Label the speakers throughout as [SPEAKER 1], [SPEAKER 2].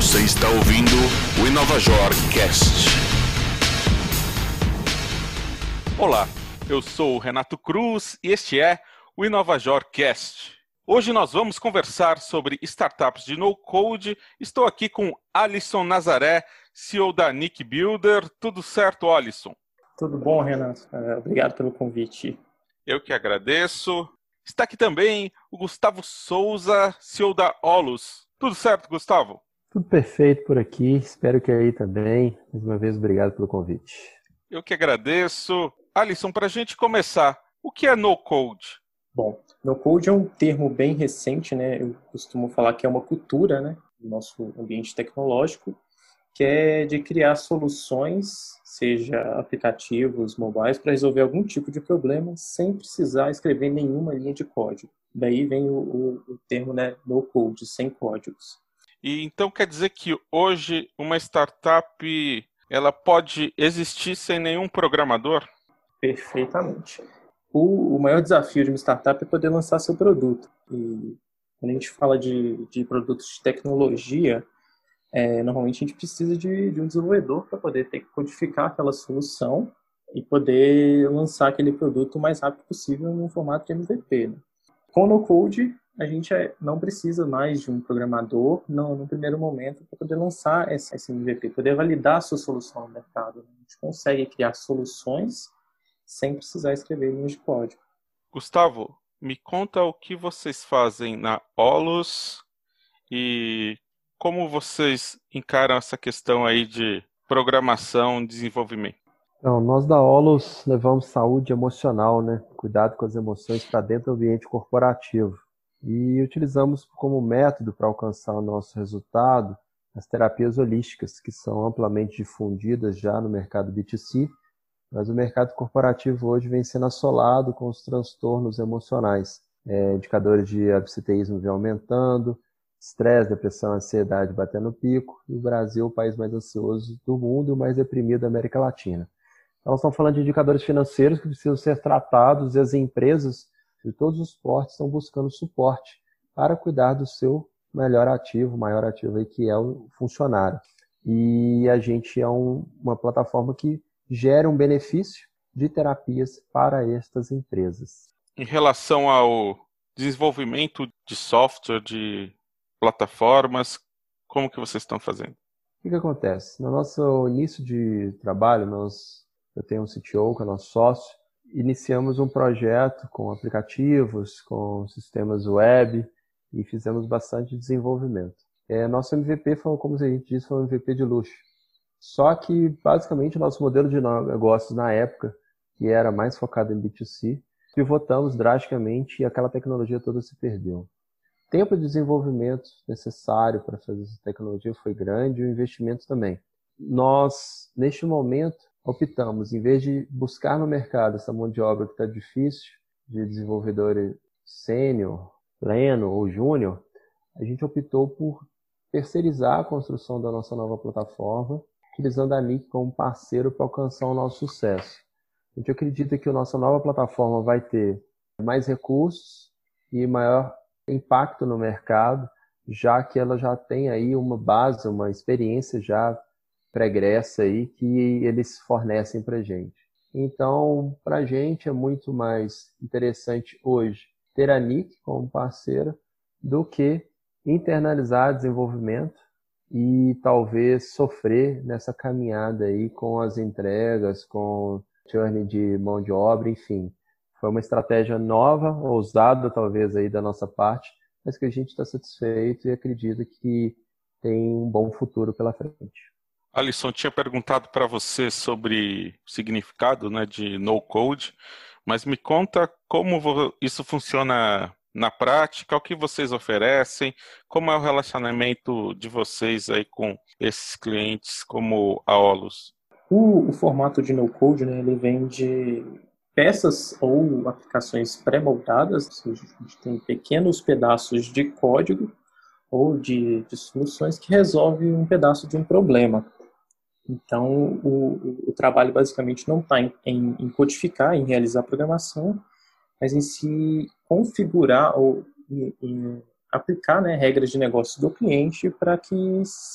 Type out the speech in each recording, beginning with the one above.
[SPEAKER 1] Você está ouvindo o Inovajor Cast. Olá, eu sou o Renato Cruz e este é o Inovajor Cast. Hoje nós vamos conversar sobre startups de no-code. Estou aqui com Alisson Nazaré, CEO da Nick Builder. Tudo certo, Alisson?
[SPEAKER 2] Tudo bom, Renato. É, obrigado pelo convite.
[SPEAKER 1] Eu que agradeço. Está aqui também o Gustavo Souza, CEO da Olus. Tudo certo, Gustavo?
[SPEAKER 3] Tudo perfeito por aqui. Espero que aí também. Mais uma vez, obrigado pelo convite.
[SPEAKER 1] Eu que agradeço. Alisson, para a gente começar, o que é no-code?
[SPEAKER 2] Bom, no-code é um termo bem recente, né? Eu costumo falar que é uma cultura, né? Do nosso ambiente tecnológico, que é de criar soluções, seja aplicativos, mobiles, para resolver algum tipo de problema sem precisar escrever nenhuma linha de código. Daí vem o, o, o termo né, no code, sem códigos.
[SPEAKER 1] E então quer dizer que hoje uma startup ela pode existir sem nenhum programador?
[SPEAKER 2] Perfeitamente. O, o maior desafio de uma startup é poder lançar seu produto. E quando a gente fala de, de produtos de tecnologia, é, normalmente a gente precisa de, de um desenvolvedor para poder ter que codificar aquela solução e poder lançar aquele produto o mais rápido possível no formato de MVP. Né? Com o no-code, a gente é, não precisa mais de um programador no, no primeiro momento para poder lançar esse, esse, MVP, poder validar a sua solução no mercado. A gente consegue criar soluções sem precisar escrever linhas de código.
[SPEAKER 1] Gustavo, me conta o que vocês fazem na Olus e como vocês encaram essa questão aí de programação, desenvolvimento?
[SPEAKER 3] Então, nós da Olus levamos saúde emocional, né? Cuidado com as emoções para dentro do ambiente corporativo. E utilizamos como método para alcançar o nosso resultado as terapias holísticas, que são amplamente difundidas já no mercado B2C, mas o mercado corporativo hoje vem sendo assolado com os transtornos emocionais. É, indicadores de absenteísmo vêm aumentando, Estresse, depressão, ansiedade batendo pico, e o Brasil, o país mais ansioso do mundo e o mais deprimido da América Latina. Então, nós estamos falando de indicadores financeiros que precisam ser tratados e as empresas de todos os portes estão buscando suporte para cuidar do seu melhor ativo, maior ativo aí, que é o funcionário. E a gente é um, uma plataforma que gera um benefício de terapias para estas empresas.
[SPEAKER 1] Em relação ao desenvolvimento de software, de plataformas? Como que vocês estão fazendo?
[SPEAKER 3] O que, que acontece? No nosso início de trabalho, nós, eu tenho um CTO, que é nosso sócio, iniciamos um projeto com aplicativos, com sistemas web e fizemos bastante desenvolvimento. É, nosso MVP foi, como a gente disse, foi um MVP de luxo. Só que, basicamente, o nosso modelo de negócios na época, que era mais focado em B2C, pivotamos drasticamente e aquela tecnologia toda se perdeu tempo de desenvolvimento necessário para fazer essa tecnologia foi grande e o investimento também. Nós, neste momento, optamos, em vez de buscar no mercado essa mão de obra que está difícil, de desenvolvedor sênior, pleno ou júnior, a gente optou por terceirizar a construção da nossa nova plataforma, utilizando a NIC como parceiro para alcançar o nosso sucesso. A gente acredita que a nossa nova plataforma vai ter mais recursos e maior impacto no mercado, já que ela já tem aí uma base, uma experiência já pregressa aí que eles fornecem para gente. Então, para a gente é muito mais interessante hoje ter a NIC como parceira do que internalizar desenvolvimento e talvez sofrer nessa caminhada aí com as entregas, com journey de mão de obra, enfim. Foi uma estratégia nova, ousada talvez aí da nossa parte, mas que a gente está satisfeito e acredita que tem um bom futuro pela frente.
[SPEAKER 1] Alisson, tinha perguntado para você sobre o significado né, de no code, mas me conta como isso funciona na prática, o que vocês oferecem, como é o relacionamento de vocês aí com esses clientes como a Olus.
[SPEAKER 2] O, o formato de no code, né, ele vem de peças ou aplicações pré-moldadas, a gente tem pequenos pedaços de código ou de, de soluções que resolvem um pedaço de um problema. Então, o, o trabalho basicamente não está em, em, em, codificar, em realizar programação, mas em se configurar ou em, aplicar né, regras de negócio do cliente para que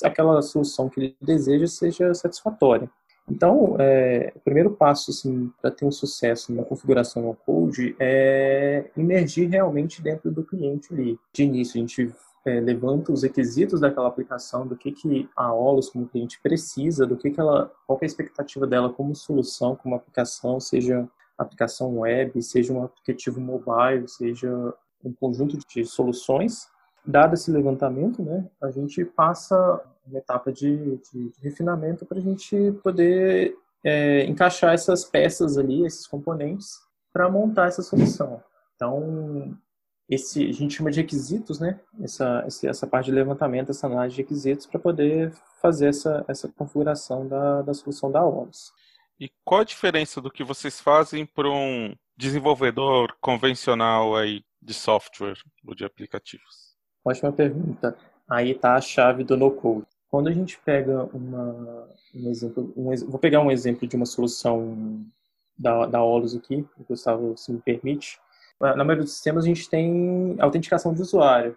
[SPEAKER 2] aquela solução que ele deseja seja satisfatória. Então, é, o primeiro passo assim, para ter um sucesso na configuração no code é emergir realmente dentro do cliente ali. De início, a gente é, levanta os requisitos daquela aplicação, do que, que a Olus como cliente precisa, do que, que ela, qual que é a expectativa dela como solução, como aplicação, seja aplicação web, seja um aplicativo mobile, seja um conjunto de soluções. Dado esse levantamento, né, a gente passa uma etapa de, de, de refinamento para a gente poder é, encaixar essas peças ali, esses componentes, para montar essa solução. Então, esse a gente chama de requisitos, né? Essa, essa parte de levantamento, essa análise de requisitos para poder fazer essa, essa configuração da, da solução da OMS.
[SPEAKER 1] E qual a diferença do que vocês fazem para um desenvolvedor convencional aí de software ou de aplicativos?
[SPEAKER 2] Ótima pergunta. Aí está a chave do no-code. Quando a gente pega uma, um exemplo, um, vou pegar um exemplo de uma solução da, da Olus aqui, Gustavo, se me permite. Na maioria dos sistemas a gente tem autenticação de usuário.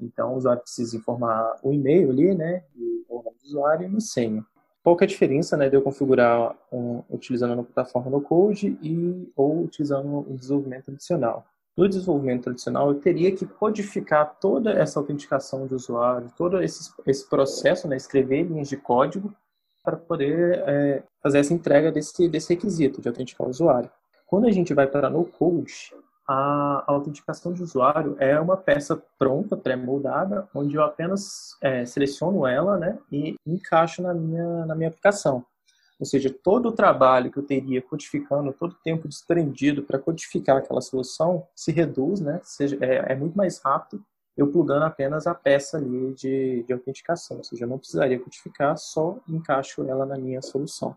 [SPEAKER 2] Então o usuário precisa informar o e-mail ali, né, o nome do usuário e a senha. Qual é a diferença, né, de eu configurar um, utilizando uma plataforma no Code e ou utilizando um desenvolvimento tradicional? No desenvolvimento tradicional, eu teria que codificar toda essa autenticação de usuário, todo esse, esse processo, né, escrever linhas de código para poder é, fazer essa entrega desse, desse requisito de autenticar o usuário. Quando a gente vai para no Code, a autenticação de usuário é uma peça pronta, pré-moldada, onde eu apenas é, seleciono ela né, e encaixo na minha, na minha aplicação. Ou seja, todo o trabalho que eu teria codificando, todo o tempo desprendido para codificar aquela solução se reduz, né? Seja, é, é, muito mais rápido eu plugando apenas a peça ali de, de autenticação. Ou seja, eu não precisaria codificar, só encaixo ela na minha solução.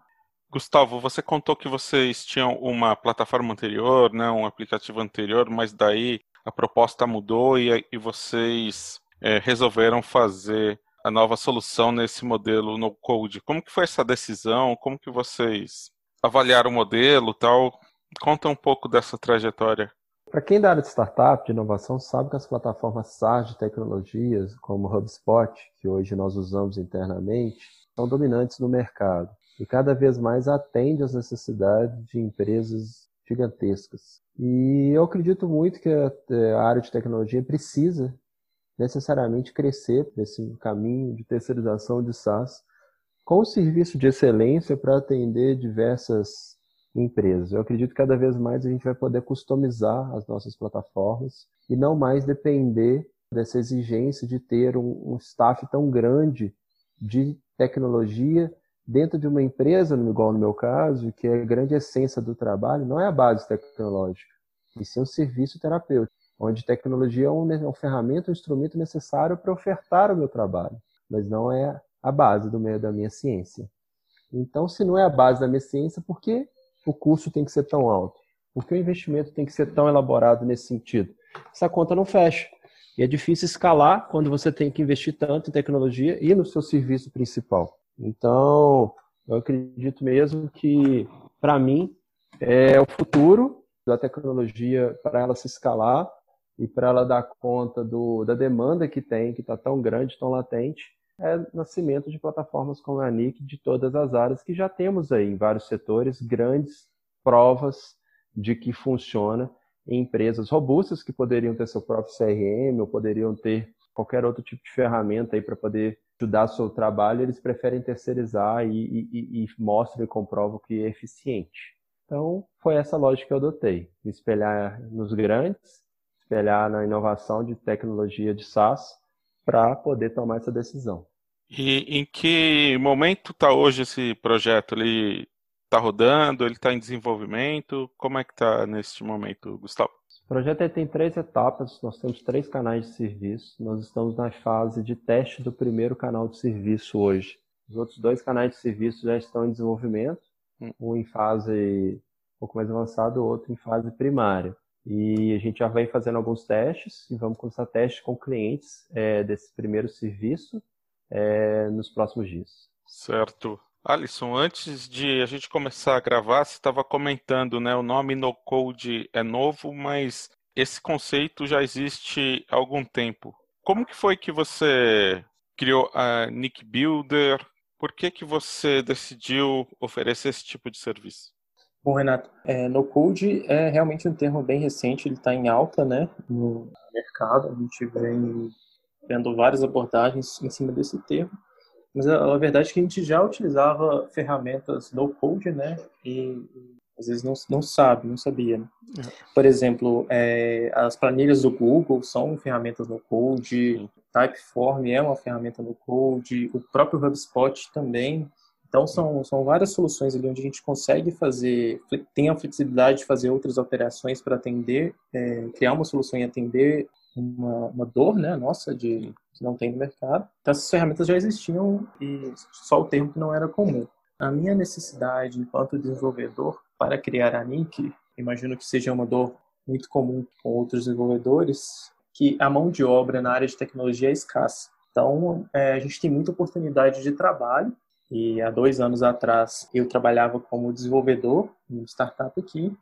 [SPEAKER 1] Gustavo, você contou que vocês tinham uma plataforma anterior, né, um aplicativo anterior, mas daí a proposta mudou e, e vocês é, resolveram fazer a nova solução nesse modelo no code. Como que foi essa decisão? Como que vocês avaliaram o modelo, tal? Conta um pouco dessa trajetória.
[SPEAKER 3] Para quem é da área de startup, de inovação, sabe que as plataformas SaaS de tecnologias, como HubSpot, que hoje nós usamos internamente, são dominantes no mercado e cada vez mais atende às necessidades de empresas gigantescas. E eu acredito muito que a, área de tecnologia precisa necessariamente crescer nesse caminho de terceirização de SaaS com serviço de excelência para atender diversas empresas. Eu acredito que cada vez mais a gente vai poder customizar as nossas plataformas e não mais depender dessa exigência de ter um, um staff tão grande de tecnologia dentro de uma empresa, igual no meu caso, que é a grande essência do trabalho, não é a base tecnológica, e sim um serviço terapêutico, onde tecnologia é uma, ferramenta, um instrumento necessário para ofertar o meu trabalho, mas não é a base do meio da minha ciência. Então, se não é a base da minha ciência, por que o custo tem que ser tão alto? Por que o investimento tem que ser tão elaborado nesse sentido? Essa conta não fecha. E é difícil escalar quando você tem que investir tanto em tecnologia e no seu serviço principal. Então, eu acredito mesmo que, para mim, é o futuro da tecnologia para ela se escalar e para ela dar conta do, da demanda que tem, que está tão grande, tão latente, é nascimento de plataformas como a NIC de todas as áreas que já temos aí em vários setores, grandes provas de que funciona em empresas robustas que poderiam ter seu próprio CRM ou poderiam ter qualquer outro tipo de ferramenta aí para poder o seu trabalho, eles preferem terceirizar e, e, e mostram e comprovam que é eficiente. Então, foi essa lógica que eu adotei. Me espelhar nos grandes, espelhar na inovação de tecnologia de SaaS para poder tomar essa decisão.
[SPEAKER 1] E em que momento está hoje esse projeto? Ele está rodando? Ele está em desenvolvimento? Como é que está neste momento, Gustavo?
[SPEAKER 3] O projeto tem três etapas, nós temos três canais de serviço. Nós estamos na fase de teste do primeiro canal de serviço hoje. Os outros dois canais de serviço já estão em desenvolvimento, um em fase um pouco mais avançada, o outro em fase primária. E a gente já vem fazendo alguns testes e vamos começar testes com clientes é, desse primeiro serviço é, nos próximos dias.
[SPEAKER 1] Certo. Alisson, antes de a gente começar a gravar, você estava comentando, né? O nome no code é novo, mas esse conceito já existe há algum tempo. como que foi que você criou a Nick Builder? Por que que você decidiu oferecer esse tipo de serviço?
[SPEAKER 2] Bom, Renato, é, no code é realmente um termo bem recente, ele está em alta, né, no mercado. A gente vem vendo várias abordagens em cima desse termo. Mas a, a verdade é que a gente já utilizava ferramentas no code, né, e às vezes não, não sabe, não sabia. Né? Uhum. Por exemplo, é, as planilhas do Google são ferramentas no Code, Typeform é uma ferramenta no Code, o próprio HubSpot também. Então, são, são várias soluções ali onde a gente consegue fazer, tem a flexibilidade de fazer outras alterações para atender, é, criar uma solução e atender uma, uma dor né, nossa de que não tem no mercado. Então, essas ferramentas já existiam e só o termo que não era comum. A minha necessidade enquanto desenvolvedor para criar a Nick, imagino que seja uma dor muito comum com outros desenvolvedores, que a mão de obra na área de tecnologia é escassa. Então, é, a gente tem muita oportunidade de trabalho. E há dois anos atrás eu trabalhava como desenvolvedor em uma startup aqui.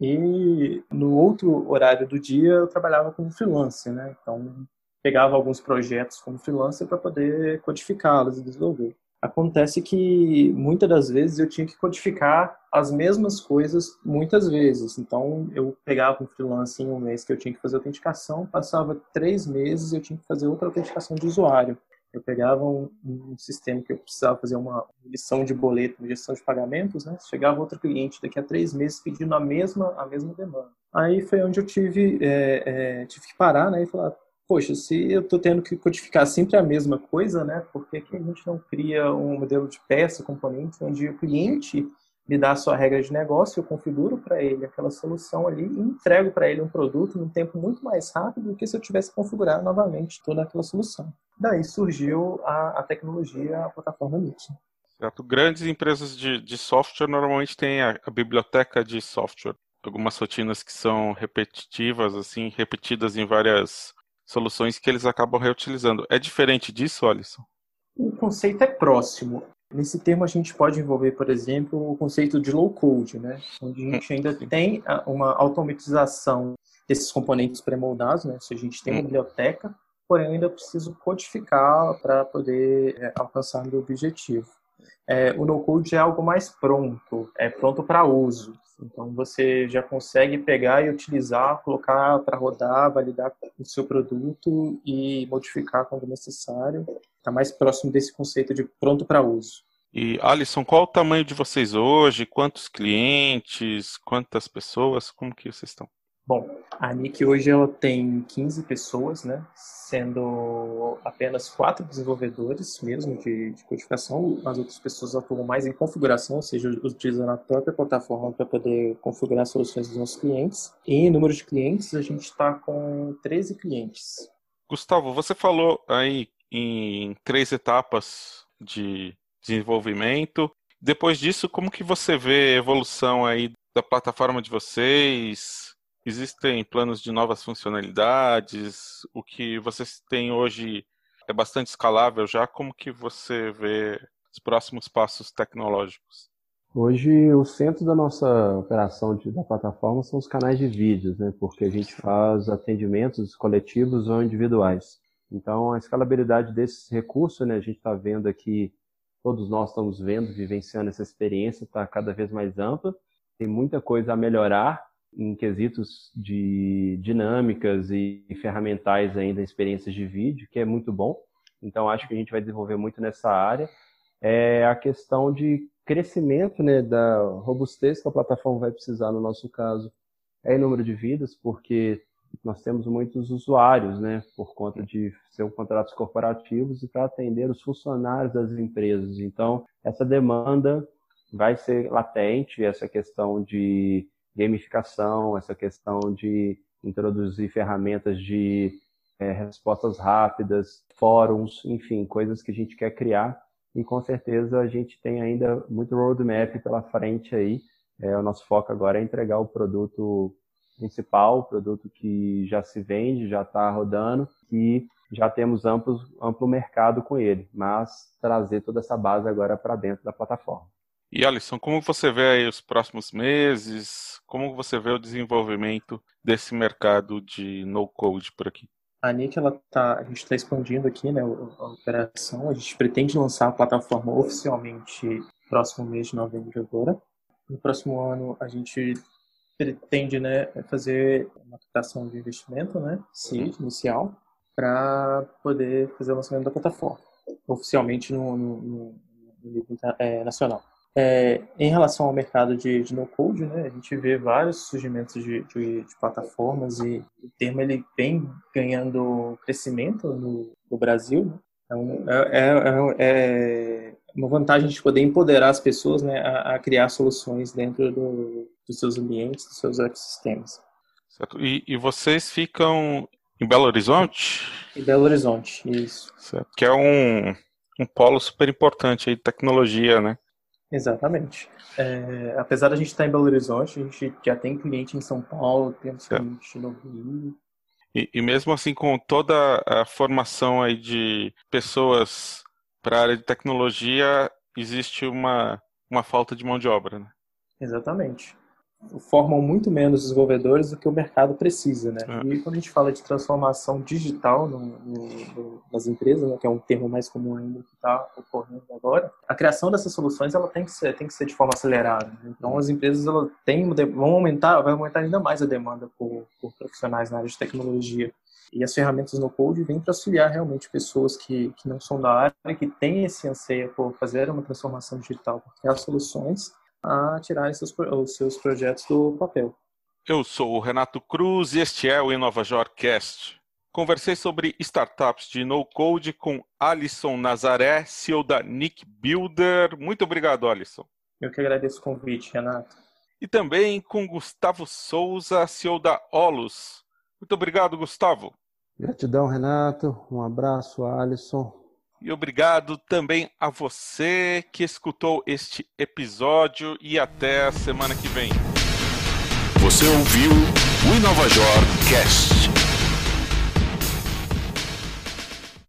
[SPEAKER 2] E no outro horário do dia eu trabalhava como freelancer, né? Então, pegava alguns projetos como freelancer para poder codificá-los e desenvolver. Acontece que muitas das vezes eu tinha que codificar as mesmas coisas muitas vezes. Então eu pegava um freelance em um mês que eu tinha que fazer autenticação, passava três meses eu tinha que fazer outra autenticação de usuário. Eu pegava um, um sistema que eu precisava fazer uma emissão de boleto, uma gestão de pagamentos, né? Chegava outro cliente daqui a três meses pedindo a mesma a mesma demanda. Aí foi onde eu tive é, é, tive que parar, né? E falar poxa, se eu estou tendo que codificar sempre a mesma coisa, né, por que, que a gente não cria um modelo de peça, componente, onde o cliente me dá a sua regra de negócio, eu configuro para ele aquela solução ali e entrego para ele um produto num tempo muito mais rápido do que se eu tivesse configurado novamente toda aquela solução. Daí surgiu a, a tecnologia, a plataforma Nix.
[SPEAKER 1] Certo. Grandes empresas de, de software normalmente têm a, a biblioteca de software algumas rotinas que são repetitivas, assim, repetidas em várias soluções que eles acabam reutilizando. É diferente disso, Alisson?
[SPEAKER 2] O conceito é próximo. Nesse termo a gente pode envolver, por exemplo, o conceito de low code, né? onde a gente ainda tem uma automatização desses componentes pré-moldados, né? se a gente tem uma biblioteca, porém eu ainda preciso codificá-la para poder é, alcançar o objetivo. É, o no-code é algo mais pronto, é pronto para uso. Então você já consegue pegar e utilizar, colocar para rodar, validar o seu produto e modificar quando necessário. Está mais próximo desse conceito de pronto para uso.
[SPEAKER 1] E Alisson, qual o tamanho de vocês hoje? Quantos clientes? Quantas pessoas? Como que vocês estão?
[SPEAKER 2] Bom, a Nick hoje ela tem 15 pessoas, né? Sendo apenas quatro desenvolvedores mesmo de, de, codificação. As outras pessoas atuam mais em configuração, ou seja, utilizando a própria plataforma para poder configurar soluções dos nossos clientes. E em número de clientes, a gente está com 13 clientes.
[SPEAKER 1] Gustavo, você falou aí em três etapas de desenvolvimento. Depois disso, como que você vê a evolução aí da plataforma de vocês? Existem planos de novas funcionalidades? O que vocês têm hoje é bastante escalável já? Como que você vê os próximos passos tecnológicos?
[SPEAKER 3] Hoje, o centro da nossa operação de, da plataforma são os canais de vídeos, né? porque a gente faz atendimentos coletivos ou individuais. Então, a escalabilidade desses recursos, né? a gente está vendo aqui, todos nós estamos vendo, vivenciando essa experiência, está cada vez mais ampla. Tem muita coisa a melhorar, em quesitos de dinâmicas e ferramentais ainda, experiências de vídeo, que é muito bom. Então, acho que a gente vai desenvolver muito nessa área. É a questão de crescimento né, da robustez que a plataforma vai precisar, no nosso caso, é em número de vidas, porque nós temos muitos usuários, né, por conta de ser contratos corporativos e para atender os funcionários das empresas. Então, essa demanda vai ser latente, essa questão de gamificação, essa questão de introduzir ferramentas de é, respostas rápidas, fóruns, enfim, coisas que a gente quer criar. E com certeza a gente tem ainda muito roadmap pela frente aí. É, o nosso foco agora é entregar o produto principal, o produto que já se vende, já está rodando, e já temos amplo, amplo mercado com ele, mas trazer toda essa base agora para dentro da plataforma.
[SPEAKER 1] E Alisson, como você vê aí os próximos meses? Como você vê o desenvolvimento desse mercado de no-code por aqui?
[SPEAKER 2] A NIC, ela tá, a gente está expandindo aqui né, a operação. A gente pretende lançar a plataforma oficialmente próximo mês de novembro agora. No próximo ano, a gente pretende né, fazer uma captação de investimento, né, CID, inicial, para poder fazer o lançamento da plataforma, oficialmente no, no, no nível é, nacional. É, em relação ao mercado de, de no-code, né, a gente vê vários surgimentos de, de, de, plataformas e o termo ele vem ganhando crescimento no, no Brasil. Né? Então, é, é, é, uma vantagem de poder empoderar as pessoas né, a, a criar soluções dentro do, dos seus ambientes, dos seus ecossistemas.
[SPEAKER 1] Certo. E, e vocês ficam em Belo Horizonte?
[SPEAKER 2] Em Belo Horizonte, isso.
[SPEAKER 1] Certo. Que é um, um polo super importante aí de tecnologia, né?
[SPEAKER 2] Exatamente. É, apesar da gente estar em Belo Horizonte, a gente já tem cliente em São Paulo, temos é. cliente no Rio.
[SPEAKER 1] E, e, mesmo assim, com toda a formação aí de pessoas para a área de tecnologia, existe uma, uma falta de mão de obra, né?
[SPEAKER 2] Exatamente formam muito menos desenvolvedores do que o mercado precisa, né? É. E quando a gente fala de transformação digital no, no, no, nas empresas, né, que é um termo mais comum ainda que está ocorrendo agora, a criação dessas soluções ela tem que ser, tem que ser de forma acelerada. Né? Então as empresas ela têm, vão aumentar, vai aumentar ainda mais a demanda por, por profissionais na área de tecnologia. E as ferramentas no Code vêm para auxiliar realmente pessoas que, que não são da área, que têm esse anseio por fazer uma transformação digital, porque as soluções a tirarem seus, os seus projetos do papel.
[SPEAKER 1] Eu sou o Renato Cruz e este é o InovaJorcast. Conversei sobre startups de no-code com Alisson Nazaré, CEO da Nick Builder. Muito obrigado, Alisson.
[SPEAKER 2] Eu que agradeço o convite, Renato.
[SPEAKER 1] E também com Gustavo Souza, CEO da Olus. Muito obrigado, Gustavo.
[SPEAKER 3] Gratidão, Renato. Um abraço, Alisson.
[SPEAKER 1] E obrigado também a você que escutou este episódio e até a semana que vem.
[SPEAKER 4] Você ouviu o InovaJor Cast.